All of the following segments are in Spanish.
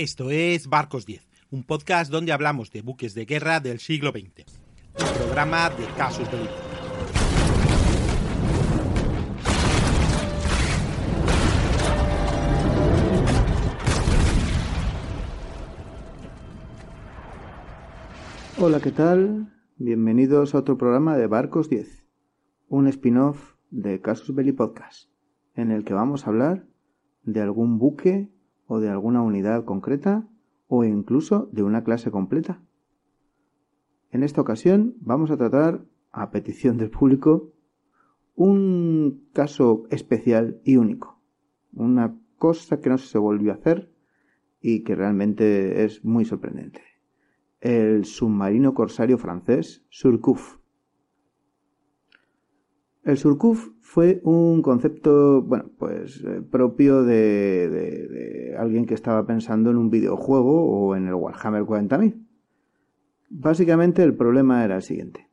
Esto es Barcos 10, un podcast donde hablamos de buques de guerra del siglo XX. Un programa de casos Belli. Hola, ¿qué tal? Bienvenidos a otro programa de Barcos 10, un spin-off de Casus Belli Podcast, en el que vamos a hablar de algún buque o de alguna unidad concreta o incluso de una clase completa. En esta ocasión vamos a tratar, a petición del público, un caso especial y único. Una cosa que no se volvió a hacer y que realmente es muy sorprendente. El submarino corsario francés Surcouf el surcuf fue un concepto, bueno, pues eh, propio de, alguien que estaba pensando en un videojuego o en el Warhammer 40.000. Básicamente el problema era el siguiente.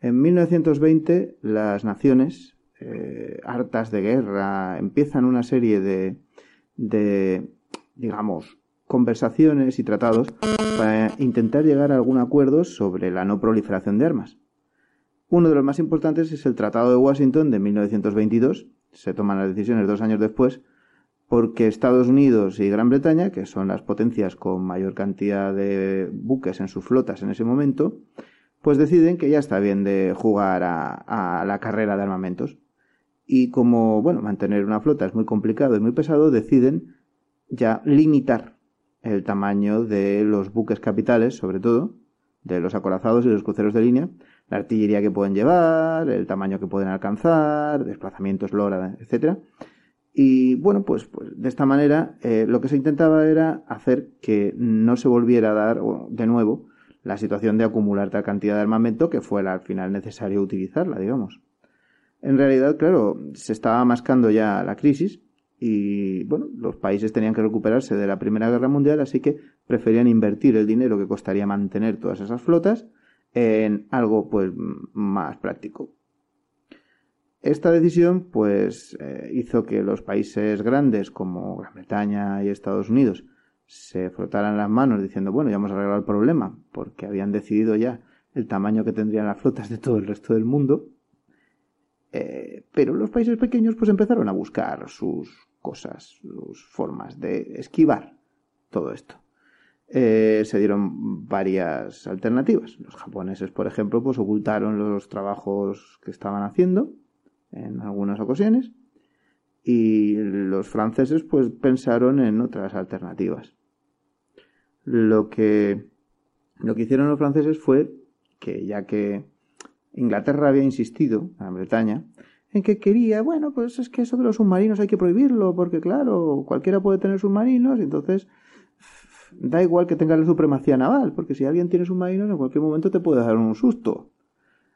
En 1920 las naciones, eh, hartas de guerra, empiezan una serie de, de, digamos, conversaciones y tratados para intentar llegar a algún acuerdo sobre la no proliferación de armas. Uno de los más importantes es el Tratado de Washington de 1922. Se toman las decisiones dos años después porque Estados Unidos y Gran Bretaña, que son las potencias con mayor cantidad de buques en sus flotas en ese momento, pues deciden que ya está bien de jugar a, la carrera de armamentos. Y como, bueno, mantener una flota es muy complicado y muy pesado, deciden ya limitar el tamaño de los buques capitales, sobre todo, de los acorazados y los cruceros de línea, la artillería que pueden llevar, el tamaño que pueden alcanzar, desplazamientos, LORA, etcétera. Y bueno, pues, pues de esta manera eh, lo que se intentaba era hacer que no se volviera a dar de nuevo la situación de acumular tal cantidad de armamento que fuera al final necesario utilizarla, digamos. En realidad, claro, se estaba mascando ya la crisis y bueno, los países tenían que recuperarse de la Primera Guerra Mundial, así que preferían invertir el dinero que costaría mantener todas esas flotas en algo pues más práctico. Esta decisión pues eh, hizo que los países grandes como Gran Bretaña y Estados Unidos se frotaran las manos diciendo bueno ya hemos arreglado el problema porque habían decidido ya el tamaño que tendrían las flotas de todo el resto del mundo eh, pero los países pequeños pues empezaron a buscar sus cosas sus formas de esquivar todo esto eh, se dieron varias alternativas. Los japoneses, por ejemplo, pues ocultaron los trabajos que estaban haciendo en algunas ocasiones y los franceses pues pensaron en otras alternativas. Lo que lo que hicieron los franceses fue que ya que Inglaterra había insistido, Gran Bretaña, en que quería, bueno, pues es que eso de los submarinos hay que prohibirlo, porque claro, cualquiera puede tener submarinos, y entonces da igual que tenga la supremacía naval, porque si alguien tiene submarinos en cualquier momento te puede dar un susto.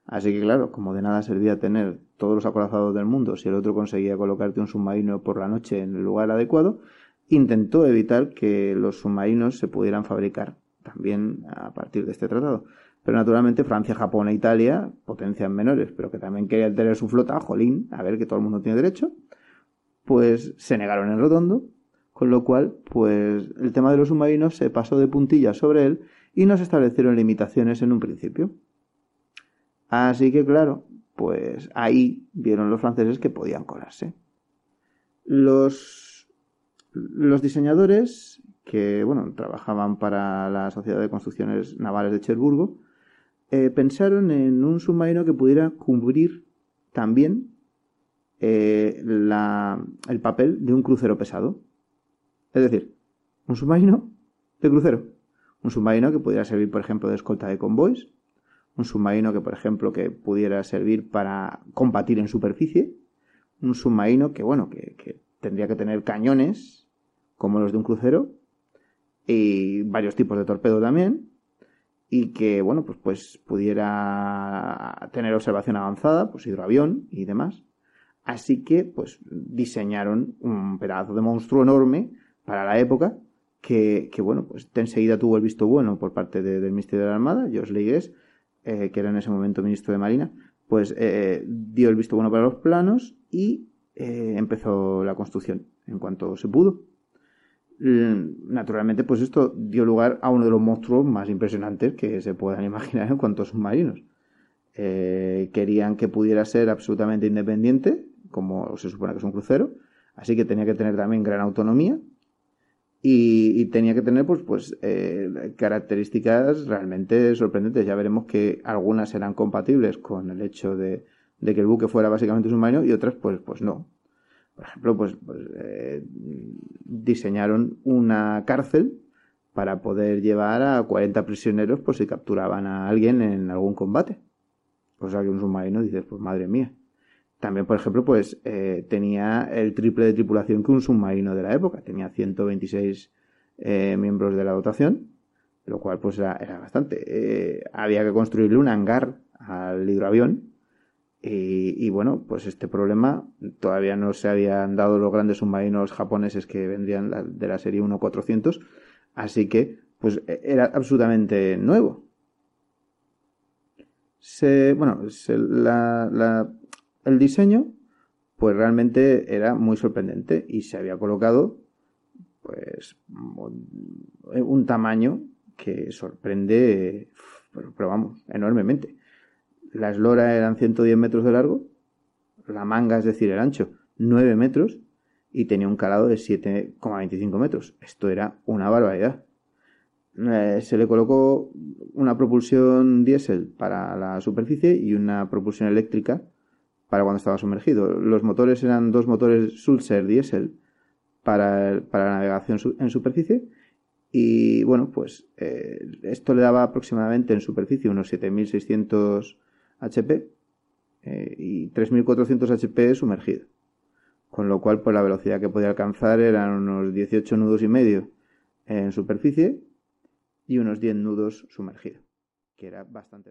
Así que claro, como de nada servía tener todos los acorazados del mundo si el otro conseguía colocarte un submarino por la noche en el lugar adecuado, intentó evitar que los submarinos se pudieran fabricar también a partir de este tratado. Pero naturalmente Francia, Japón e Italia, potencias menores, pero que también querían tener su flota, jolín, a ver que todo el mundo tiene derecho, pues se negaron en rotondo con lo cual, pues el tema de los submarinos se pasó de puntillas sobre él y no se establecieron limitaciones en un principio. Así que, claro, pues ahí vieron los franceses que podían colarse. Los, los diseñadores que, bueno, trabajaban para la Sociedad de Construcciones Navales de Cherburgo, eh, pensaron en un submarino que pudiera cubrir también eh, el papel de un crucero pesado. Es decir, un submarino de crucero. Un submarino que pudiera servir, por ejemplo, de escolta de convoys. Un submarino que, por ejemplo, que pudiera servir para combatir en superficie. Un submarino que, bueno, que, tendría que tener cañones, como los de un crucero. Y varios tipos de torpedo también. Y que, bueno, pues, pues pudiera tener observación avanzada, pues hidroavión y demás. Así que, pues, diseñaron un pedazo de monstruo enorme para la época, que, bueno, pues enseguida tuvo el visto bueno por parte del Ministerio de la Armada, George Leigues, eh, que era en ese momento ministro de Marina, pues eh, dio el visto bueno para los planos y eh, empezó la construcción en cuanto se pudo. Naturalmente, pues esto dio lugar a uno de los monstruos más impresionantes que se puedan imaginar en cuanto a submarinos. Eh, querían que pudiera ser absolutamente independiente, como se supone que es un crucero, así que tenía que tener también gran autonomía y, tenía que tener pues, pues eh, características realmente sorprendentes. Ya veremos que algunas eran compatibles con el hecho de, que el buque fuera básicamente submarino y otras pues, pues no. Por ejemplo, pues, pues eh, diseñaron una cárcel para poder llevar a 40 prisioneros por si capturaban a alguien en algún combate. Cosa que un submarino dices, pues madre mía. También, por ejemplo, pues eh, tenía el triple de tripulación que un submarino de la época. Tenía 126 eh, miembros de la dotación, lo cual pues era, bastante. Eh, había que construirle un hangar al hidroavión. Y, bueno, pues este problema todavía no se habían dado los grandes submarinos japoneses que vendrían de la serie 1400. Así que, pues e, era absolutamente nuevo. Se, bueno, la el diseño, pues realmente era muy sorprendente y se había colocado pues un tamaño que sorprende, pero, vamos, enormemente. La eslora eran 110 metros de largo, la manga, es decir, el ancho, 9 metros y tenía un calado de 7,25 metros. Esto era una barbaridad. Eh, se le colocó una propulsión diésel para la superficie y una propulsión eléctrica para cuando estaba sumergido. Los motores eran dos motores Sulzer diésel para, para, la navegación en superficie y bueno, pues eh, esto le daba aproximadamente en superficie unos 7600 HP eh, y 3400 HP sumergido. Con lo cual, pues la velocidad que podía alcanzar eran unos 18 nudos y medio en superficie y unos 10 nudos sumergido, que era bastante.